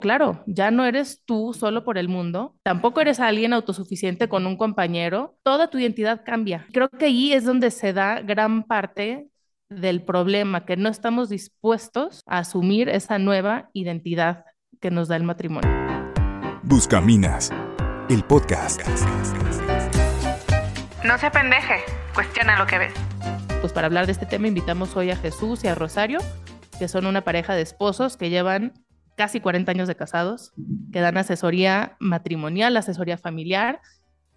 claro, ya no eres tú solo por el mundo, tampoco eres alguien autosuficiente con un compañero, toda tu identidad cambia. Creo que ahí es donde se da gran parte del problema, que no estamos dispuestos a asumir esa nueva identidad que nos da el matrimonio. Buscaminas, el podcast. No se pendeje, cuestiona lo que ves. Pues para hablar de este tema invitamos hoy a Jesús y a Rosario, que son una pareja de esposos que llevan casi 40 años de casados, que dan asesoría matrimonial, asesoría familiar,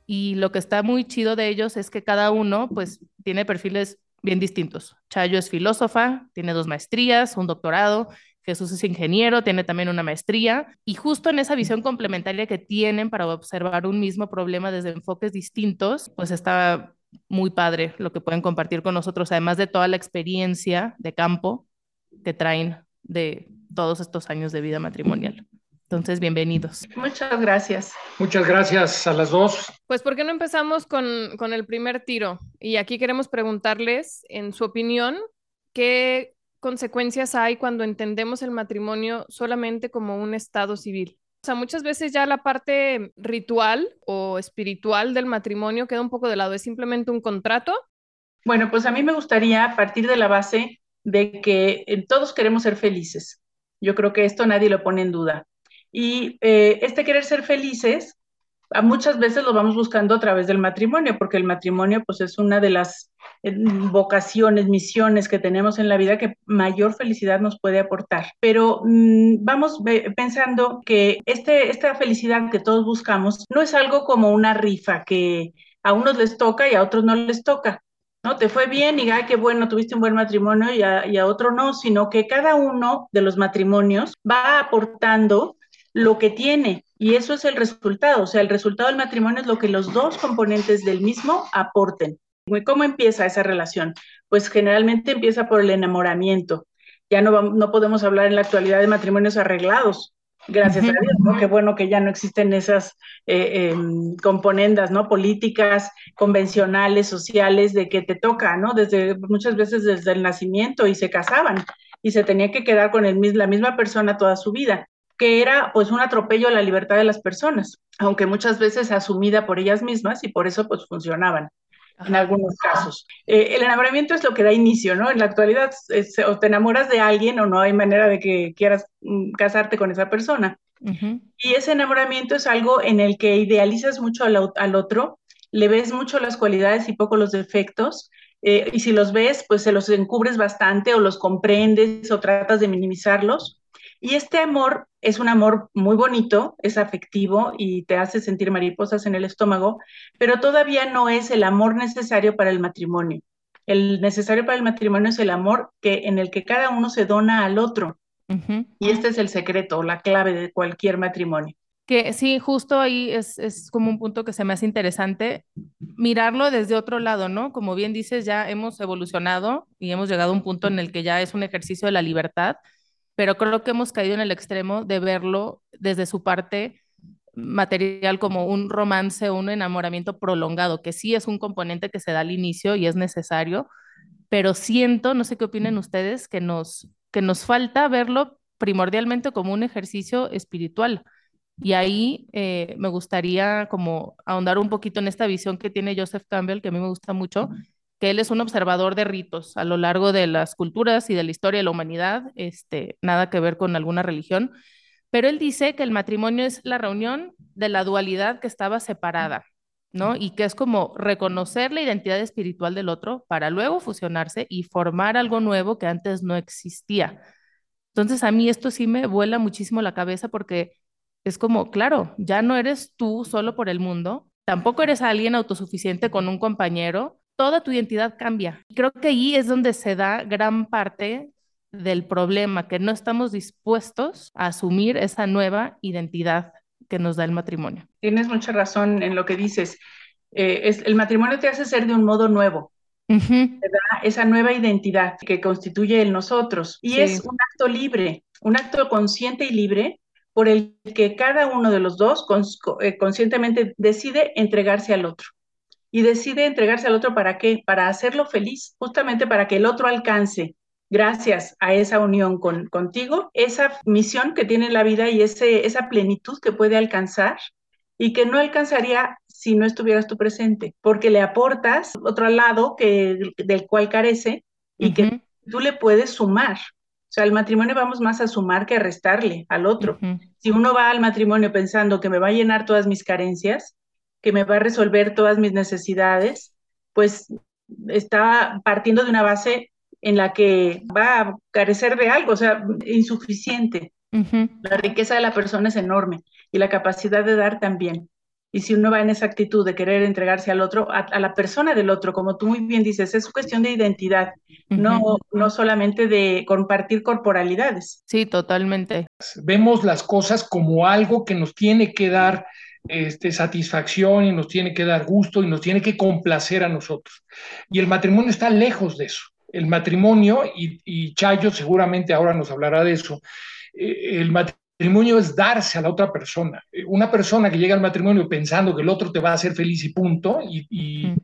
y lo que está muy chido de ellos es que cada uno pues tiene perfiles bien distintos. Chayo es filósofa, tiene dos maestrías, un doctorado, Jesús es ingeniero, tiene también una maestría, y justo en esa visión complementaria que tienen para observar un mismo problema desde enfoques distintos, pues está muy padre lo que pueden compartir con nosotros, además de toda la experiencia de campo que traen de todos estos años de vida matrimonial. Entonces, bienvenidos. Muchas gracias. Muchas gracias a las dos. Pues, ¿por qué no empezamos con, con el primer tiro? Y aquí queremos preguntarles, en su opinión, ¿qué consecuencias hay cuando entendemos el matrimonio solamente como un estado civil? O sea, muchas veces ya la parte ritual o espiritual del matrimonio queda un poco de lado, es simplemente un contrato. Bueno, pues a mí me gustaría partir de la base de que eh, todos queremos ser felices. Yo creo que esto nadie lo pone en duda. Y eh, este querer ser felices, a muchas veces lo vamos buscando a través del matrimonio, porque el matrimonio pues es una de las eh, vocaciones, misiones que tenemos en la vida que mayor felicidad nos puede aportar. Pero mm, vamos pensando que este, esta felicidad que todos buscamos no es algo como una rifa que a unos les toca y a otros no les toca. ¿No? Te fue bien y qué bueno, tuviste un buen matrimonio y a, otro no, sino que cada uno de los matrimonios va aportando lo que tiene y eso es el resultado. O sea, el resultado del matrimonio es lo que los dos componentes del mismo aporten. ¿Cómo empieza esa relación? Pues generalmente empieza por el enamoramiento. Ya no, no podemos hablar en la actualidad de matrimonios arreglados, Gracias a Dios, ¿no? Qué bueno que ya no existen esas eh, em, componendas, ¿no? Políticas, convencionales, sociales, de que te toca, ¿no? Desde, muchas veces desde el nacimiento y se casaban y se tenía que quedar con el, la misma persona toda su vida, que era pues un atropello a la libertad de las personas, aunque muchas veces asumida por ellas mismas y por eso pues funcionaban en algunos casos. Eh, el enamoramiento es lo que da inicio, ¿no? En la actualidad o te enamoras de alguien o no hay manera de que quieras mm, casarte con esa persona. Y ese enamoramiento es algo en el que idealizas mucho al, otro, le ves mucho las cualidades y poco los defectos, eh, y si los ves, pues se los encubres bastante o los comprendes o tratas de minimizarlos. Y este amor es un amor muy bonito, es afectivo y te hace sentir mariposas en el estómago, pero todavía no es el amor necesario para el matrimonio. El necesario para el matrimonio es el amor que, en el que cada uno se dona al otro. Y este es el secreto, la clave de cualquier matrimonio. Que sí, justo ahí es, es como un punto que se me hace interesante mirarlo desde otro lado, ¿no? Como bien dices, ya hemos evolucionado y hemos llegado a un punto en el que ya es un ejercicio de la libertad pero creo que hemos caído en el extremo de verlo desde su parte material como un romance un enamoramiento prolongado, que sí es un componente que se da al inicio y es necesario, pero siento, no sé qué opinen ustedes, que nos, que nos falta verlo primordialmente como un ejercicio espiritual. Y ahí eh, me gustaría como ahondar un poquito en esta visión que tiene Joseph Campbell, que a mí me gusta mucho, que él es un observador de ritos a lo largo de las culturas y de la historia de la humanidad, este, nada que ver con alguna religión, pero él dice que el matrimonio es la reunión de la dualidad que estaba separada, ¿no? Y que es como reconocer la identidad espiritual del otro para luego fusionarse y formar algo nuevo que antes no existía. Entonces a mí esto sí me vuela muchísimo la cabeza porque es como, claro, ya no eres tú solo por el mundo, tampoco eres alguien autosuficiente con un compañero, toda tu identidad cambia. Creo que ahí es donde se da gran parte del problema, que no estamos dispuestos a asumir esa nueva identidad que nos da el matrimonio. Tienes mucha razón en lo que dices. Eh, es, el matrimonio te hace ser de un modo nuevo. Esa nueva identidad que constituye el nosotros. Y es un acto libre, un acto consciente y libre por el que cada uno de los dos eh, conscientemente decide entregarse al otro y decide entregarse al otro para qué? Para hacerlo feliz, justamente para que el otro alcance gracias a esa unión con, contigo, esa misión que tiene la vida y ese, esa plenitud que puede alcanzar y que no alcanzaría si no estuvieras tú presente, porque le aportas otro lado que, del cual carece y que tú le puedes sumar. O sea, al matrimonio vamos más a sumar que a restarle al otro. Si uno va al matrimonio pensando que me va a llenar todas mis carencias, que me va a resolver todas mis necesidades, pues está partiendo de una base en la que va a carecer de algo, o sea, insuficiente. La riqueza de la persona es enorme y la capacidad de dar también. Y si uno va en esa actitud de querer entregarse al otro, a, la persona del otro, como tú muy bien dices, es cuestión de identidad, no, no solamente de compartir corporalidades. Sí, totalmente. Vemos las cosas como algo que nos tiene que dar este, satisfacción y nos tiene que dar gusto y nos tiene que complacer a nosotros. Y el matrimonio está lejos de eso. El matrimonio, y, y Chayo seguramente ahora nos hablará de eso, eh, el matrimonio es darse a la otra persona. Una persona que llega al matrimonio pensando que el otro te va a hacer feliz y punto, y,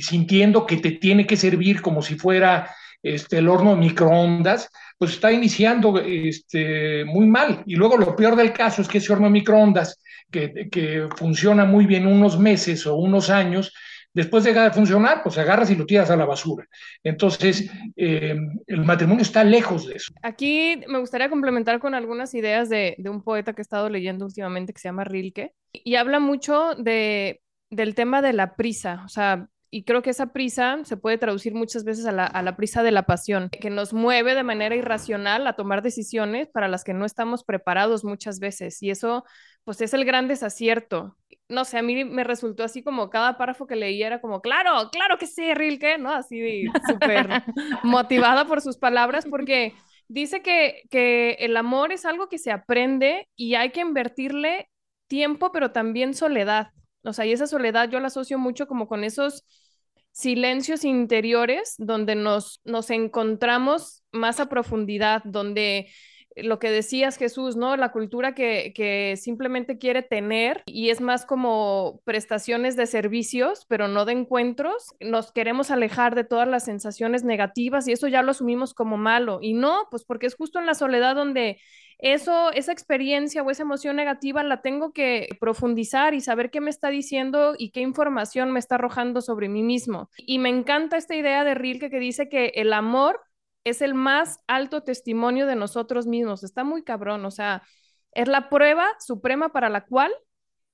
sintiendo que te tiene que servir como si fuera este, el horno de microondas, pues está iniciando este, muy mal. Y luego lo peor del caso es que ese horno de microondas, que, funciona muy bien unos meses o unos años, Después deja de funcionar, pues agarras y lo tiras a la basura. Entonces, eh, el matrimonio está lejos de eso. Aquí me gustaría complementar con algunas ideas de, de, un poeta que he estado leyendo últimamente que se llama Rilke y habla mucho de, del tema de la prisa. O sea, y creo que esa prisa se puede traducir muchas veces a la, a la, prisa de la pasión, que nos mueve de manera irracional a tomar decisiones para las que no estamos preparados muchas veces. Y eso, pues, es el gran desacierto. No sé, a mí me resultó así como cada párrafo que leía era como, claro, claro que sí, Rilke, ¿no? Así súper motivada por sus palabras, porque dice que, que el amor es algo que se aprende y hay que invertirle tiempo, pero también soledad. O sea, y esa soledad yo la asocio mucho como con esos silencios interiores donde nos, nos encontramos más a profundidad, donde lo que decías Jesús, ¿no? La cultura que, que, simplemente quiere tener y es más como prestaciones de servicios, pero no de encuentros. Nos queremos alejar de todas las sensaciones negativas y eso ya lo asumimos como malo. Y no, pues porque es justo en la soledad donde eso, esa experiencia o esa emoción negativa la tengo que profundizar y saber qué me está diciendo y qué información me está arrojando sobre mí mismo. Y me encanta esta idea de Rilke que dice que el amor es el más alto testimonio de nosotros mismos. Está muy cabrón, o sea, es la prueba suprema para la cual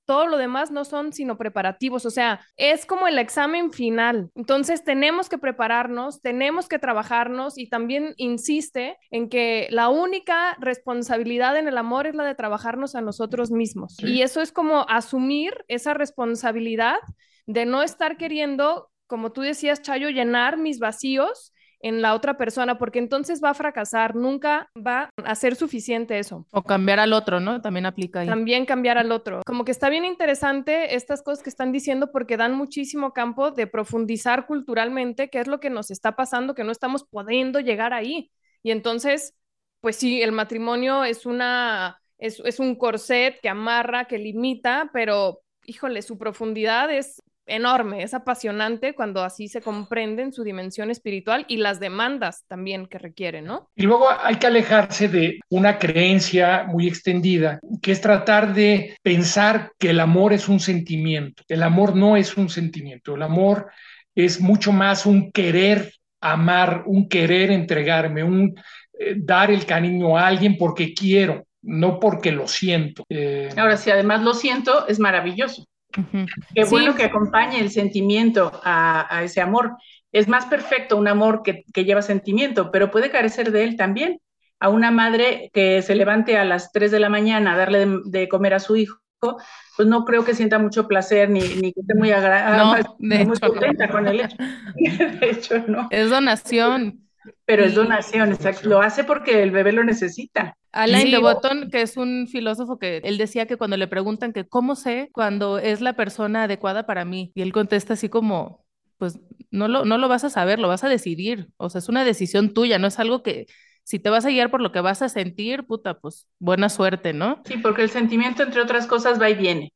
todo lo demás no son sino preparativos, o sea, es como el examen final. Entonces tenemos que prepararnos, tenemos que trabajarnos y también insiste en que la única responsabilidad en el amor es la de trabajarnos a nosotros mismos. Y eso es como asumir esa responsabilidad de no estar queriendo, como tú decías, Chayo, llenar mis vacíos en la otra persona, porque entonces va a fracasar, nunca va a ser suficiente eso. O cambiar al otro, ¿no? También aplica ahí. También cambiar al otro. Como que está bien interesante estas cosas que están diciendo porque dan muchísimo campo de profundizar culturalmente qué es lo que nos está pasando, que no estamos pudiendo llegar ahí. Y entonces, pues sí, el matrimonio es una... Es, es un corset que amarra, que limita, pero híjole, su profundidad es enorme, es apasionante cuando así se comprende en su dimensión espiritual y las demandas también que requiere, ¿no? Y luego hay que alejarse de una creencia muy extendida, que es tratar de pensar que el amor es un sentimiento. El amor no es un sentimiento, el amor es mucho más un querer amar, un querer entregarme, un eh, dar el cariño a alguien porque quiero, no porque lo siento. Eh, Ahora, si además lo siento, es maravilloso. Qué bueno que acompañe el sentimiento a, ese amor. Es más perfecto un amor que, lleva sentimiento, pero puede carecer de él también. A una madre que se levante a las 3 de la mañana a darle de, comer a su hijo, pues no creo que sienta mucho placer ni, ni que esté muy, agradable, muy contenta con el hecho. de hecho, no. Es donación. Pero es donación, exacto. Lo hace porque el bebé lo necesita. Alain de Botton, que es un filósofo que él decía que cuando le preguntan que cómo sé cuando es la persona adecuada para mí, y él contesta así como, pues no lo, no lo vas a saber, lo vas a decidir. O sea, es una decisión tuya, no es algo que si te vas a guiar por lo que vas a sentir, puta, pues buena suerte, ¿no? Sí, porque el sentimiento, entre otras cosas, va y viene.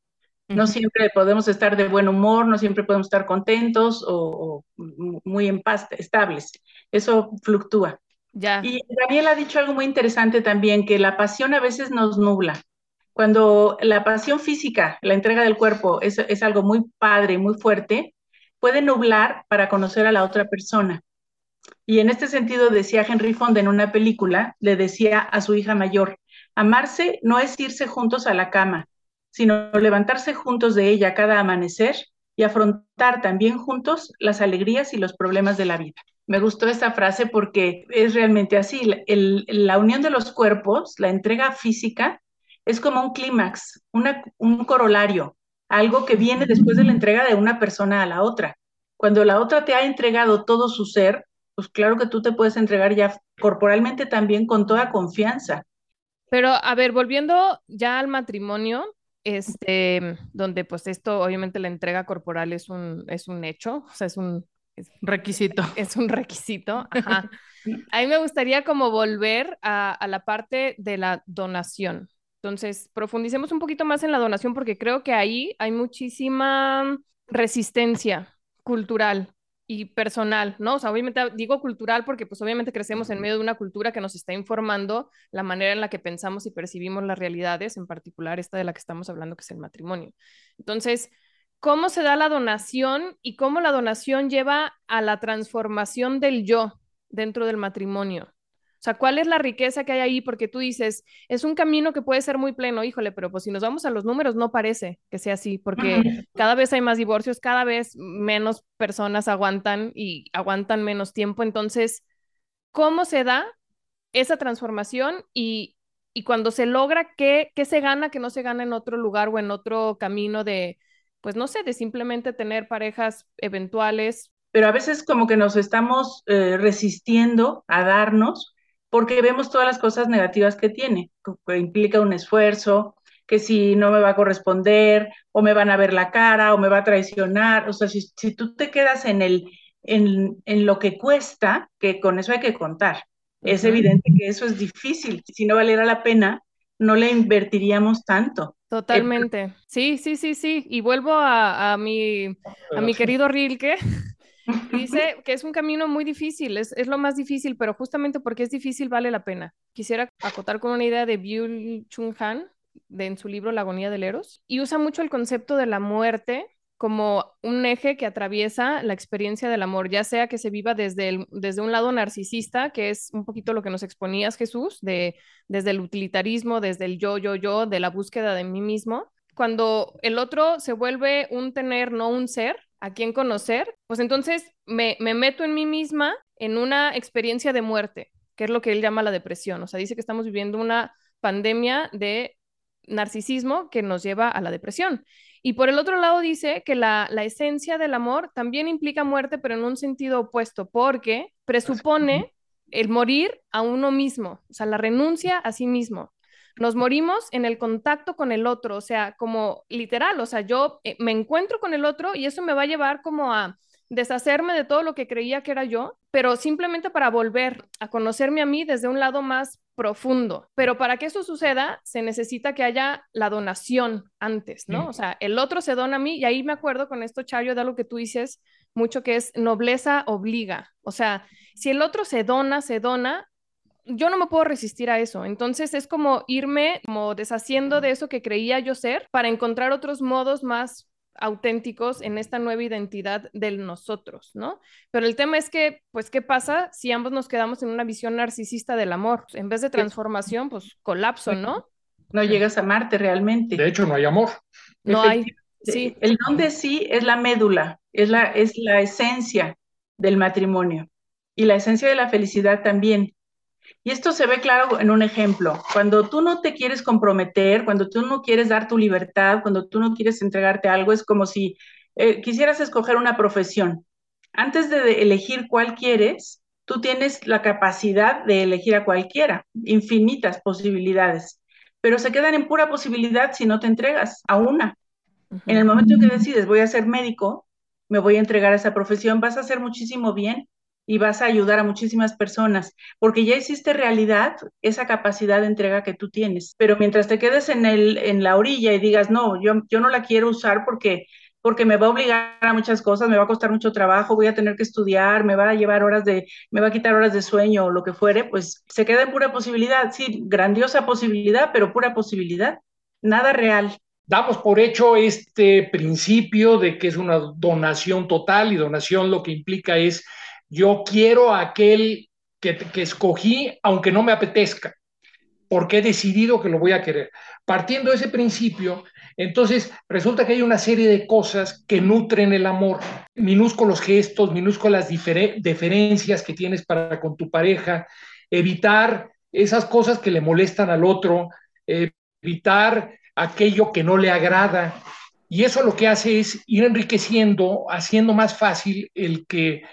No siempre podemos estar de buen humor, no siempre podemos estar contentos o, o muy en paz, estables. Eso fluctúa. Y Daniel ha dicho algo muy interesante también, que la pasión a veces nos nubla. Cuando la pasión física, la entrega del cuerpo, es, es algo muy padre, muy fuerte, puede nublar para conocer a la otra persona. Y en este sentido decía Henry Fonda en una película, le decía a su hija mayor, amarse no es irse juntos a la cama, sino levantarse juntos de ella cada amanecer y afrontar también juntos las alegrías y los problemas de la vida. Me gustó esta frase porque es realmente así. El, la unión de los cuerpos, la entrega física, es como un clímax, un corolario, algo que viene después de la entrega de una persona a la otra. Cuando la otra te ha entregado todo su ser, pues claro que tú te puedes entregar ya corporalmente también con toda confianza. Pero a ver, volviendo ya al matrimonio, este, donde pues esto obviamente la entrega corporal es un, es un hecho, o sea, es un requisito. Es un requisito. Ajá. A mí me gustaría como volver a, a, la parte de la donación. Entonces, profundicemos un poquito más en la donación porque creo que ahí hay muchísima resistencia cultural y personal, ¿no? O sea, obviamente digo cultural porque pues obviamente crecemos en medio de una cultura que nos está informando la manera en la que pensamos y percibimos las realidades, en particular esta de la que estamos hablando, que es el matrimonio. Entonces, ¿cómo se da la donación y cómo la donación lleva a la transformación del yo dentro del matrimonio? O sea, ¿cuál es la riqueza que hay ahí? Porque tú dices, es un camino que puede ser muy pleno, híjole, pero pues si nos vamos a los números, no parece que sea así, porque cada vez hay más divorcios, cada vez menos personas aguantan y aguantan menos tiempo. Entonces, ¿cómo se da esa transformación y, y cuando se logra, ¿qué, ¿qué se gana que no se gana en otro lugar o en otro camino de, pues no sé, de simplemente tener parejas eventuales? Pero a veces como que nos estamos eh, resistiendo a darnos porque vemos todas las cosas negativas que tiene, que implica un esfuerzo, que si no me va a corresponder, o me van a ver la cara, o me va a traicionar. O sea, si, si tú te quedas en, el, en, en, lo que cuesta, que con eso hay que contar. Es evidente que eso es difícil. Si no valiera la pena, no le invertiríamos tanto. Totalmente. Sí, sí, sí, sí. Y vuelvo a, a mi, a mi querido Rilke, Dice que es un camino muy difícil, es, es, lo más difícil, pero justamente porque es difícil vale la pena. Quisiera acotar con una idea de Byul Chung Han de, en su libro La agonía del Eros y usa mucho el concepto de la muerte como un eje que atraviesa la experiencia del amor, ya sea que se viva desde, desde un lado narcisista, que es un poquito lo que nos exponías Jesús, de, desde el utilitarismo, desde el yo, yo, yo, de la búsqueda de mí mismo, cuando el otro se vuelve un tener, no un ser, a quién conocer, pues entonces me, me meto en mí misma en una experiencia de muerte, que es lo que él llama la depresión. O sea, dice que estamos viviendo una pandemia de narcisismo que nos lleva a la depresión. Y por el otro lado dice que la, la, esencia del amor también implica muerte, pero en un sentido opuesto, porque presupone el morir a uno mismo, o sea, la renuncia a sí mismo. Nos morimos en el contacto con el otro, o sea, como literal, o sea, yo eh, me encuentro con el otro y eso me va a llevar como a deshacerme de todo lo que creía que era yo, pero simplemente para volver a conocerme a mí desde un lado más profundo. Pero para que eso suceda, se necesita que haya la donación antes, ¿no? O sea, el otro se dona a mí y ahí me acuerdo con esto, Chayo, de algo que tú dices mucho que es nobleza obliga. O sea, si el otro se dona, se dona, yo no me puedo resistir a eso. Entonces es como irme como deshaciendo de eso que creía yo ser para encontrar otros modos más auténticos en esta nueva identidad del nosotros, ¿no? Pero el tema es que, pues, ¿qué pasa si ambos nos quedamos en una visión narcisista del amor? En vez de transformación, pues, colapso, ¿no? No llegas a amarte realmente. De hecho, no hay amor. No hay. Sí. El don de sí es la médula, es la, es la esencia del matrimonio y la esencia de la felicidad también. Y esto se ve claro en un ejemplo. Cuando tú no te quieres comprometer, cuando tú no quieres dar tu libertad, cuando tú no quieres entregarte algo, es como si eh, quisieras escoger una profesión. Antes de elegir cuál quieres, tú tienes la capacidad de elegir a cualquiera, infinitas posibilidades, pero se quedan en pura posibilidad si no te entregas a una. En el momento en que decides, voy a ser médico, me voy a entregar a esa profesión, vas a hacer muchísimo bien y vas a ayudar a muchísimas personas, porque ya hiciste realidad esa capacidad de entrega que tú tienes. Pero mientras te quedes en, el, en la orilla y digas, no, yo, yo no la quiero usar porque porque me va a obligar a muchas cosas, me va a costar mucho trabajo, voy a tener que estudiar, me va a llevar horas de, me va a quitar horas de sueño o lo que fuere, pues se queda en pura posibilidad, sí, grandiosa posibilidad, pero pura posibilidad, nada real. Damos por hecho este principio de que es una donación total y donación lo que implica es yo quiero a aquel que, que escogí aunque no me apetezca porque he decidido que lo voy a querer. Partiendo de ese principio, entonces resulta que hay una serie de cosas que nutren el amor, minúsculos gestos, minúsculas diferencias que tienes para con tu pareja, evitar esas cosas que le molestan al otro, evitar aquello que no le agrada. Y eso lo que hace es ir enriqueciendo, haciendo más fácil el que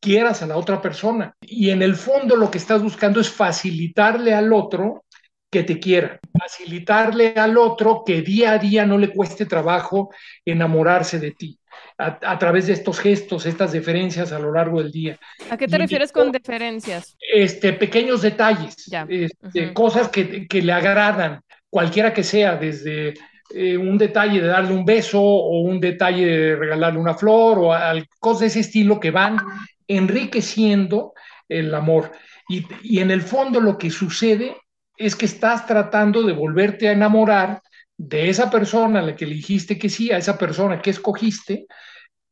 quieras a la otra persona. Y en el fondo lo que estás buscando es facilitarle al otro que te quiera, facilitarle al otro que día a día no le cueste trabajo enamorarse de ti. A, través de estos gestos, estas deferencias a lo largo del día. ¿A qué te refieres con deferencias? Este, pequeños detalles, este, cosas que, que, le agradan, cualquiera que sea, desde eh, un detalle de darle un beso o un detalle de regalarle una flor o cosas de ese estilo que van enriqueciendo el amor. Y, y en el fondo lo que sucede es que estás tratando de volverte a enamorar de esa persona a la que le dijiste que sí, a esa persona que escogiste,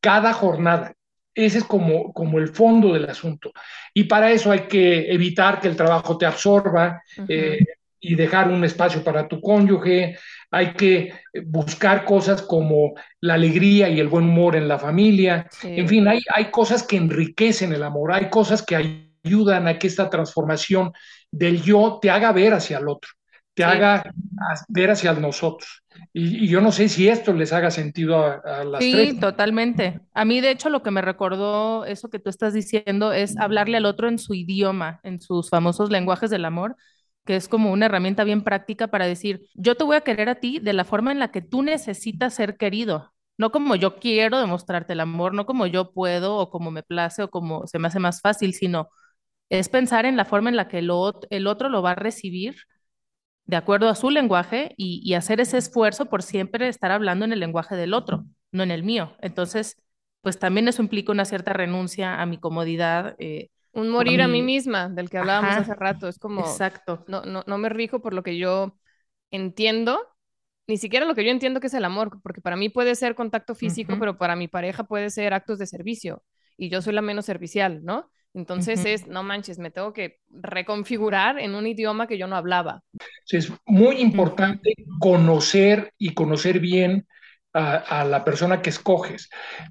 cada jornada. Ese es como, como el fondo del asunto. Y para eso hay que evitar que el trabajo te absorba eh, y dejar un espacio para tu cónyuge. Hay que buscar cosas como la alegría y el buen humor en la familia. En fin, hay, hay cosas que enriquecen el amor, hay cosas que ayudan a que esta transformación del yo te haga ver hacia el otro, te haga ver hacia nosotros. Y, yo no sé si esto les haga sentido a, las tres. Sí, totalmente. A mí, de hecho, lo que me recordó eso que tú estás diciendo es hablarle al otro en su idioma, en sus famosos lenguajes del amor, que es como una herramienta bien práctica para decir, yo te voy a querer a ti de la forma en la que tú necesitas ser querido, no como yo quiero demostrarte el amor, no como yo puedo o como me place o como se me hace más fácil, sino es pensar en la forma en la que el, otro lo va a recibir de acuerdo a su lenguaje y, hacer ese esfuerzo por siempre estar hablando en el lenguaje del otro, no en el mío. Entonces, pues también eso implica una cierta renuncia a mi comodidad. Eh, un morir a mí, misma, del que hablábamos hace rato. Es como, exacto. No, no, no me rijo por lo que yo entiendo, ni siquiera lo que yo entiendo que es el amor, porque para mí puede ser contacto físico, pero para mi pareja puede ser actos de servicio y yo soy la menos servicial, ¿no? Entonces es, no manches, me tengo que reconfigurar en un idioma que yo no hablaba. Es muy importante conocer y conocer bien a, la persona que escoges,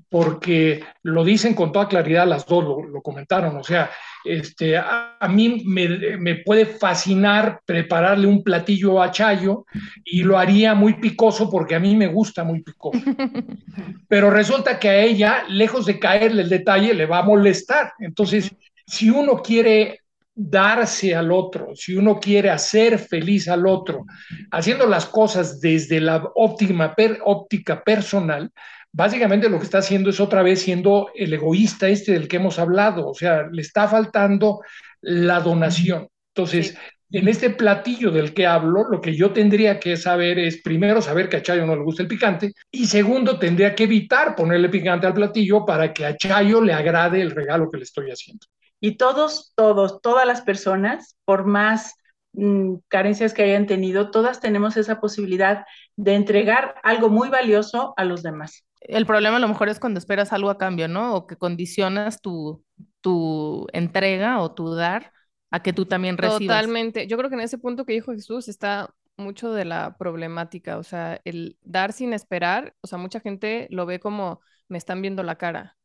porque lo dicen con toda claridad las dos, lo, comentaron, o sea, este, a, mí me, puede fascinar prepararle un platillo a Chayo y lo haría muy picoso porque a mí me gusta muy picoso. Pero resulta que a ella, lejos de caerle el detalle, le va a molestar. Entonces, si uno quiere darse al otro, si uno quiere hacer feliz al otro, haciendo las cosas desde la óptima óptica personal, básicamente lo que está haciendo es otra vez siendo el egoísta este del que hemos hablado, o sea, le está faltando la donación. Entonces, en este platillo del que hablo, lo que yo tendría que saber es, primero, saber que a Chayo no le gusta el picante, y segundo, tendría que evitar ponerle picante al platillo para que a Chayo le agrade el regalo que le estoy haciendo. Y todos, todos, todas las personas, por más mm, carencias que hayan tenido, todas tenemos esa posibilidad de entregar algo muy valioso a los demás. El problema a lo mejor es cuando esperas algo a cambio, ¿no? O que condicionas tu, tu entrega o tu dar a que tú también recibas. Totalmente. Yo creo que en ese punto que dijo Jesús está mucho de la problemática, o sea, el dar sin esperar, o sea, mucha gente lo ve como me están viendo la cara.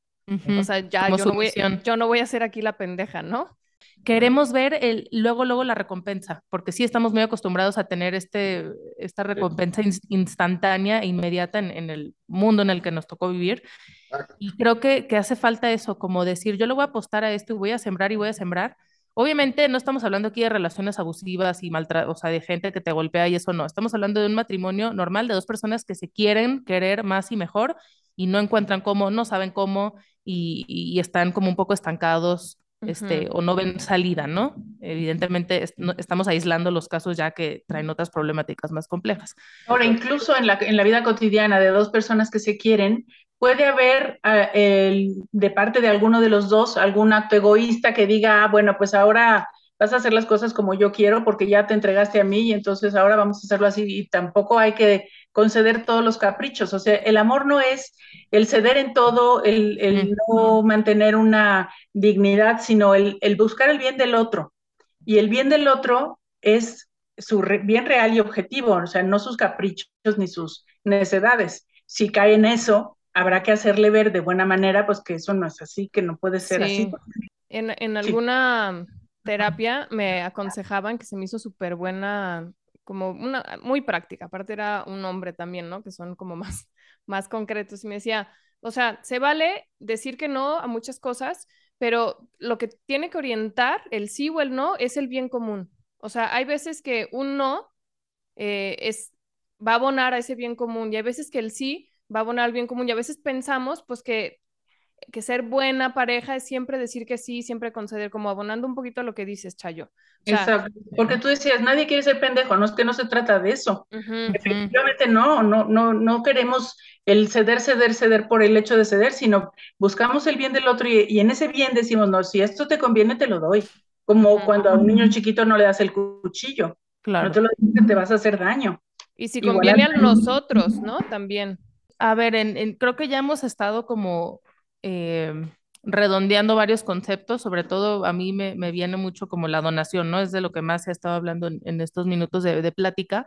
O sea, ya yo no, voy, yo no, voy, a ser aquí la pendeja, ¿no? Queremos ver el, luego, luego la recompensa, porque sí estamos muy acostumbrados a tener este, esta recompensa instantánea e inmediata en, el mundo en el que nos tocó vivir. Y creo que, que hace falta eso, como decir, yo le voy a apostar a esto y voy a sembrar y voy a sembrar. Obviamente no estamos hablando aquí de relaciones abusivas y maltrato, o sea, de gente que te golpea y eso no. Estamos hablando de un matrimonio normal de dos personas que se quieren querer más y mejor y no encuentran cómo, no saben cómo y, están como un poco estancados este, o no ven salida, ¿no? Evidentemente estamos aislando los casos ya que traen otras problemáticas más complejas. Ahora, incluso en la, en la vida cotidiana de dos personas que se quieren, puede haber eh, de parte de alguno de los dos algún acto egoísta que diga, ah, bueno, pues ahora vas a hacer las cosas como yo quiero porque ya te entregaste a mí y entonces ahora vamos a hacerlo así y tampoco hay que conceder todos los caprichos. O sea, el amor no es el ceder en todo, el, no mantener una dignidad, sino el, buscar el bien del otro. Y el bien del otro es su bien real y objetivo, o sea, no sus caprichos ni sus necedades. Si cae en eso, habrá que hacerle ver de buena manera, pues que eso no es así, que no puede ser así. En, en alguna terapia me aconsejaban que se me hizo súper buena, como una, muy práctica, aparte era un hombre también, ¿no? Que son como más, más concretos y me decía, o sea, se vale decir que no a muchas cosas, pero lo que tiene que orientar el sí o el no es el bien común. O sea, hay veces que un no eh, es, va a abonar a ese bien común y hay veces que el sí va a abonar al bien común y a veces pensamos pues que que ser buena pareja es siempre decir que sí, siempre conceder, como abonando un poquito a lo que dices, Chayo. Exacto, porque tú decías, nadie quiere ser pendejo, no es que no se trata de eso. Efectivamente no, no, no, no queremos el ceder, ceder, ceder por el hecho de ceder, sino buscamos el bien del otro y, en ese bien decimos, no, si esto te conviene, te lo doy. Como cuando a un niño chiquito no le das el cuchillo. Claro. No te lo dices, te vas a hacer daño. Y si conviene a nosotros, ¿no? También. A ver, creo que ya hemos estado como eh, redondeando varios conceptos, sobre todo a mí me, viene mucho como la donación, ¿no? Es de lo que más he estado hablando en, estos minutos de, plática,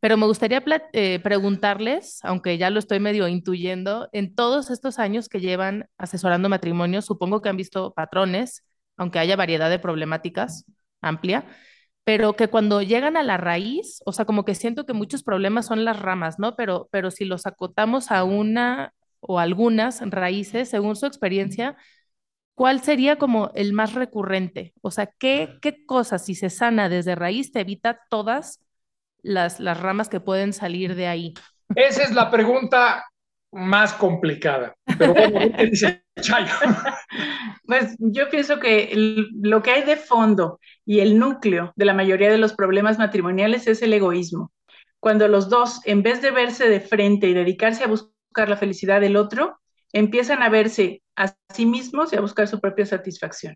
pero me gustaría eh, preguntarles, aunque ya lo estoy medio intuyendo, en todos estos años que llevan asesorando matrimonios, supongo que han visto patrones, aunque haya variedad de problemáticas amplia, pero que cuando llegan a la raíz, o sea, como que siento que muchos problemas son las ramas, ¿no? Pero, pero si los acotamos a una o algunas raíces, según su experiencia, ¿cuál sería como el más recurrente? O sea, ¿qué, qué cosas, si se sana desde raíz, te evita todas las, las ramas que pueden salir de ahí? Esa es la pregunta más complicada. Pero bueno, ¿qué dice Chayo? Pues yo pienso que lo que hay de fondo y el núcleo de la mayoría de los problemas matrimoniales es el egoísmo. Cuando los dos, en vez de verse de frente y dedicarse a buscar la felicidad del otro, empiezan a verse a sí mismos y a buscar su propia satisfacción.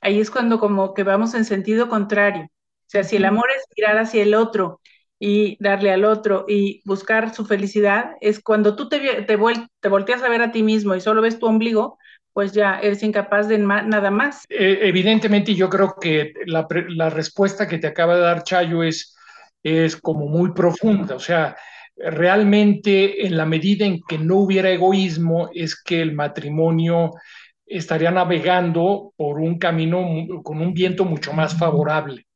Ahí es cuando como que vamos en sentido contrario. O sea, si el amor es mirar hacia el otro y darle al otro y buscar su felicidad, es cuando tú te, te, te volteas a ver a ti mismo y solo ves tu ombligo, pues ya eres incapaz de nada más. Eh, evidentemente, yo creo que la, la, respuesta que te acaba de dar Chayo es, es como muy profunda. O sea, realmente en la medida en que no hubiera egoísmo es que el matrimonio estaría navegando por un camino con un viento mucho más favorable.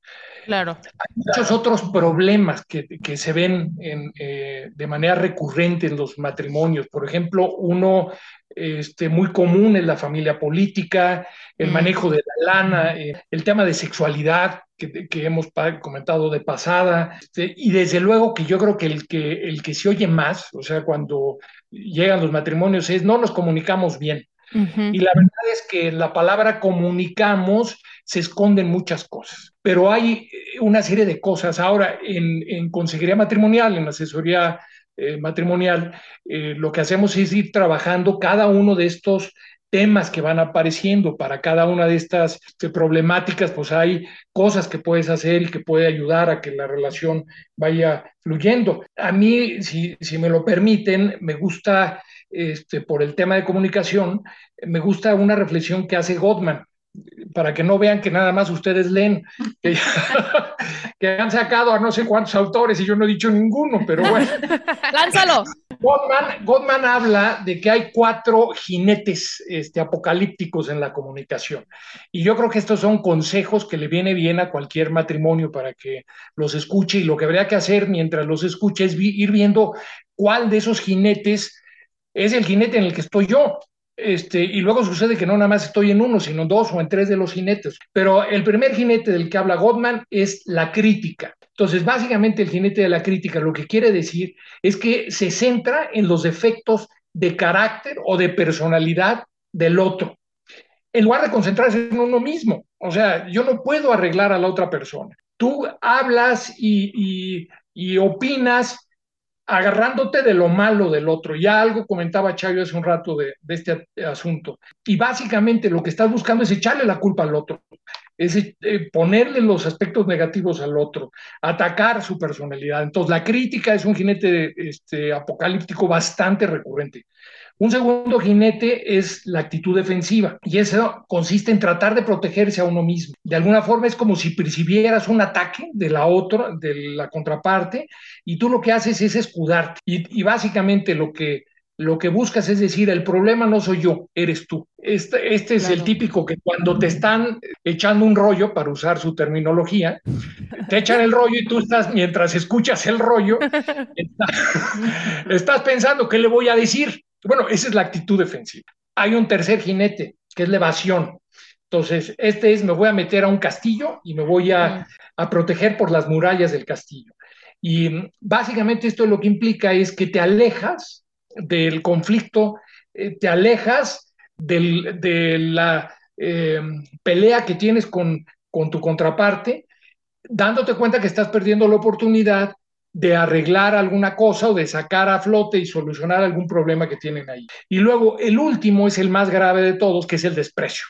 Claro. Hay muchos otros problemas que, que se ven eh, de manera recurrente en los matrimonios. Por ejemplo, uno este, muy común es la familia política, el mm. manejo de la lana, eh, el tema de sexualidad, que, hemos comentado de pasada, este, y desde luego que yo creo que el, que el que se oye más, o sea, cuando llegan los matrimonios, es no nos comunicamos bien. Y la verdad es que la palabra comunicamos se esconden muchas cosas, pero hay eh, una serie de cosas. Ahora, en, en consejería matrimonial, en asesoría eh, matrimonial, eh, lo que hacemos es ir trabajando cada uno de estos temas que van apareciendo para cada una de estas problemáticas, pues hay cosas que puedes hacer y que puede ayudar a que la relación vaya fluyendo. A mí, si, si me lo permiten, me gusta, este, por el tema de comunicación, me gusta una reflexión que hace Gottman para que no vean que nada más ustedes leen, que, han sacado a no sé cuántos autores y yo no he dicho ninguno, pero bueno. Lánzalo. Gottman, habla de que hay cuatro jinetes este, apocalípticos en la comunicación. Y yo creo que estos son consejos que le viene bien a cualquier matrimonio para que los escuche y lo que habría que hacer mientras los escuche es ir viendo cuál de esos jinetes es el jinete en el que estoy yo. Este, y luego sucede que no nada más estoy en uno, sino dos o en tres de los jinetes. Pero el primer jinete del que habla Gottman es la crítica. Entonces, básicamente el jinete de la crítica lo que quiere decir es que se centra en los defectos de carácter o de personalidad del otro, en lugar de concentrarse en uno mismo. O sea, yo no puedo arreglar a la otra persona. Tú hablas y opinas agarrándote de lo malo del otro. Ya algo comentaba Chayo hace un rato de, este asunto. Y básicamente lo que estás buscando es echarle la culpa al otro es eh, ponerle los aspectos negativos al otro, atacar su personalidad. Entonces, la crítica es un jinete este, apocalíptico bastante recurrente. Un segundo jinete es la actitud defensiva y eso consiste en tratar de protegerse a uno mismo. De alguna forma es como si percibieras un ataque de la otra, de la contraparte, y tú lo que haces es escudarte. Y, y básicamente lo que lo que buscas es decir, el problema no soy yo, eres tú. Este, este es el típico que cuando te están echando un rollo, para usar su terminología, te echan el rollo y tú estás, mientras escuchas el rollo, estás pensando, ¿qué le voy a decir? Bueno, esa es la actitud defensiva. Hay un tercer jinete, que es la evasión. Entonces, este es, me voy a meter a un castillo y me voy a, a proteger por las murallas del castillo. Y básicamente esto lo que implica es que te alejas del conflicto, eh, te alejas de la eh, pelea que tienes con, con tu contraparte, dándote cuenta que estás perdiendo la oportunidad de arreglar alguna cosa o de sacar a flote y solucionar algún problema que tienen ahí. Y luego el último es el más grave de todos, que es el desprecio.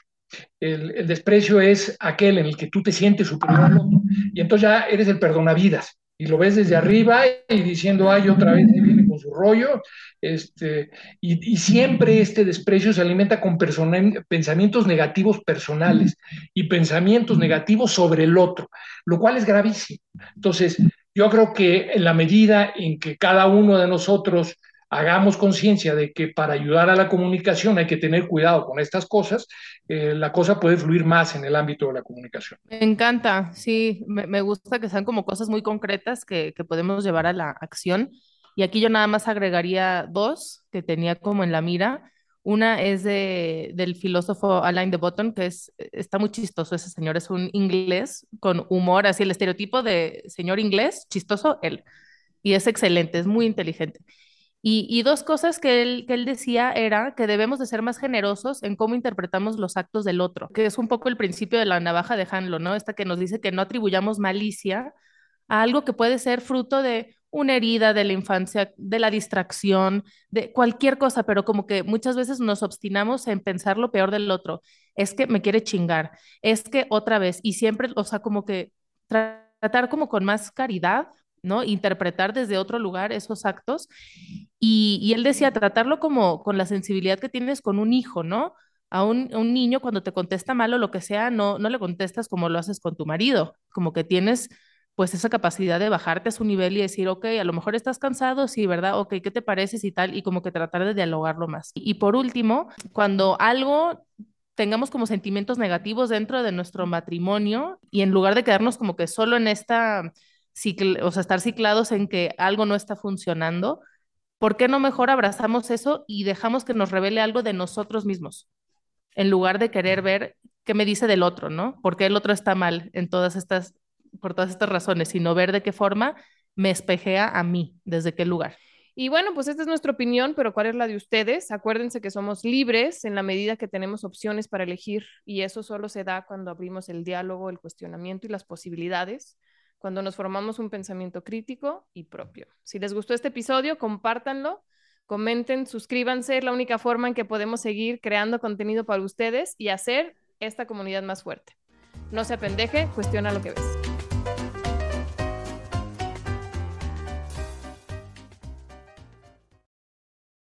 El, desprecio es aquel en el que tú te sientes superior al otro y entonces ya eres el perdonavidas y lo ves desde arriba y diciendo, ay, otra vez viene con su rollo, este, y, siempre este desprecio se alimenta con pensamientos negativos personales y pensamientos negativos sobre el otro, lo cual es gravísimo. Entonces, yo creo que en la medida en que cada uno de nosotros hagamos conciencia de que para ayudar a la comunicación hay que tener cuidado con estas cosas, eh, la cosa puede fluir más en el ámbito de la comunicación. Me encanta, sí, me, gusta que sean como cosas muy concretas que, que, podemos llevar a la acción. Y aquí yo nada más agregaría dos que tenía como en la mira. Una es de, del filósofo Alain de Botton, que es, está muy chistoso ese señor, es un inglés con humor, así el estereotipo de señor inglés, chistoso él. Y es excelente, es muy inteligente. Y, dos cosas que él, decía era que debemos de ser más generosos en cómo interpretamos los actos del otro, que es un poco el principio de la navaja de Hanlo, ¿no? Esta que nos dice que no atribuyamos malicia a algo que puede ser fruto de una herida de la infancia, de la distracción, de cualquier cosa, pero como que muchas veces nos obstinamos en pensar lo peor del otro. Es que me quiere chingar, es que otra vez, y siempre, o sea, como que tratar como con más caridad ¿no? Interpretar desde otro lugar esos actos. Y, él decía, tratarlo como con la sensibilidad que tienes con un hijo, ¿no? A un, niño cuando te contesta mal o lo que sea, no, no le contestas como lo haces con tu marido, como que tienes pues esa capacidad de bajarte a su nivel y decir, ok, a lo mejor estás cansado, sí, ¿verdad? Ok, ¿qué te pareces y tal? Y como que tratar de dialogarlo más. Y por último, cuando algo tengamos como sentimientos negativos dentro de nuestro matrimonio y en lugar de quedarnos como que solo en esta o sea, estar ciclados en que algo no está funcionando, ¿por qué no mejor abrazamos eso y dejamos que nos revele algo de nosotros mismos? En lugar de querer ver qué me dice del otro, ¿no? ¿Por qué el otro está mal en todas estas, por todas estas razones, sino ver de qué forma me espejea a mí, desde qué lugar. Y bueno, pues esta es nuestra opinión, pero ¿cuál es la de ustedes? Acuérdense que somos libres en la medida que tenemos opciones para elegir y eso solo se da cuando abrimos el diálogo, el cuestionamiento y las posibilidades cuando nos formamos un pensamiento crítico y propio. Si les gustó este episodio, compártanlo, comenten, suscríbanse, es la única forma en que podemos seguir creando contenido para ustedes y hacer esta comunidad más fuerte. No se apendeje, cuestiona lo que ves.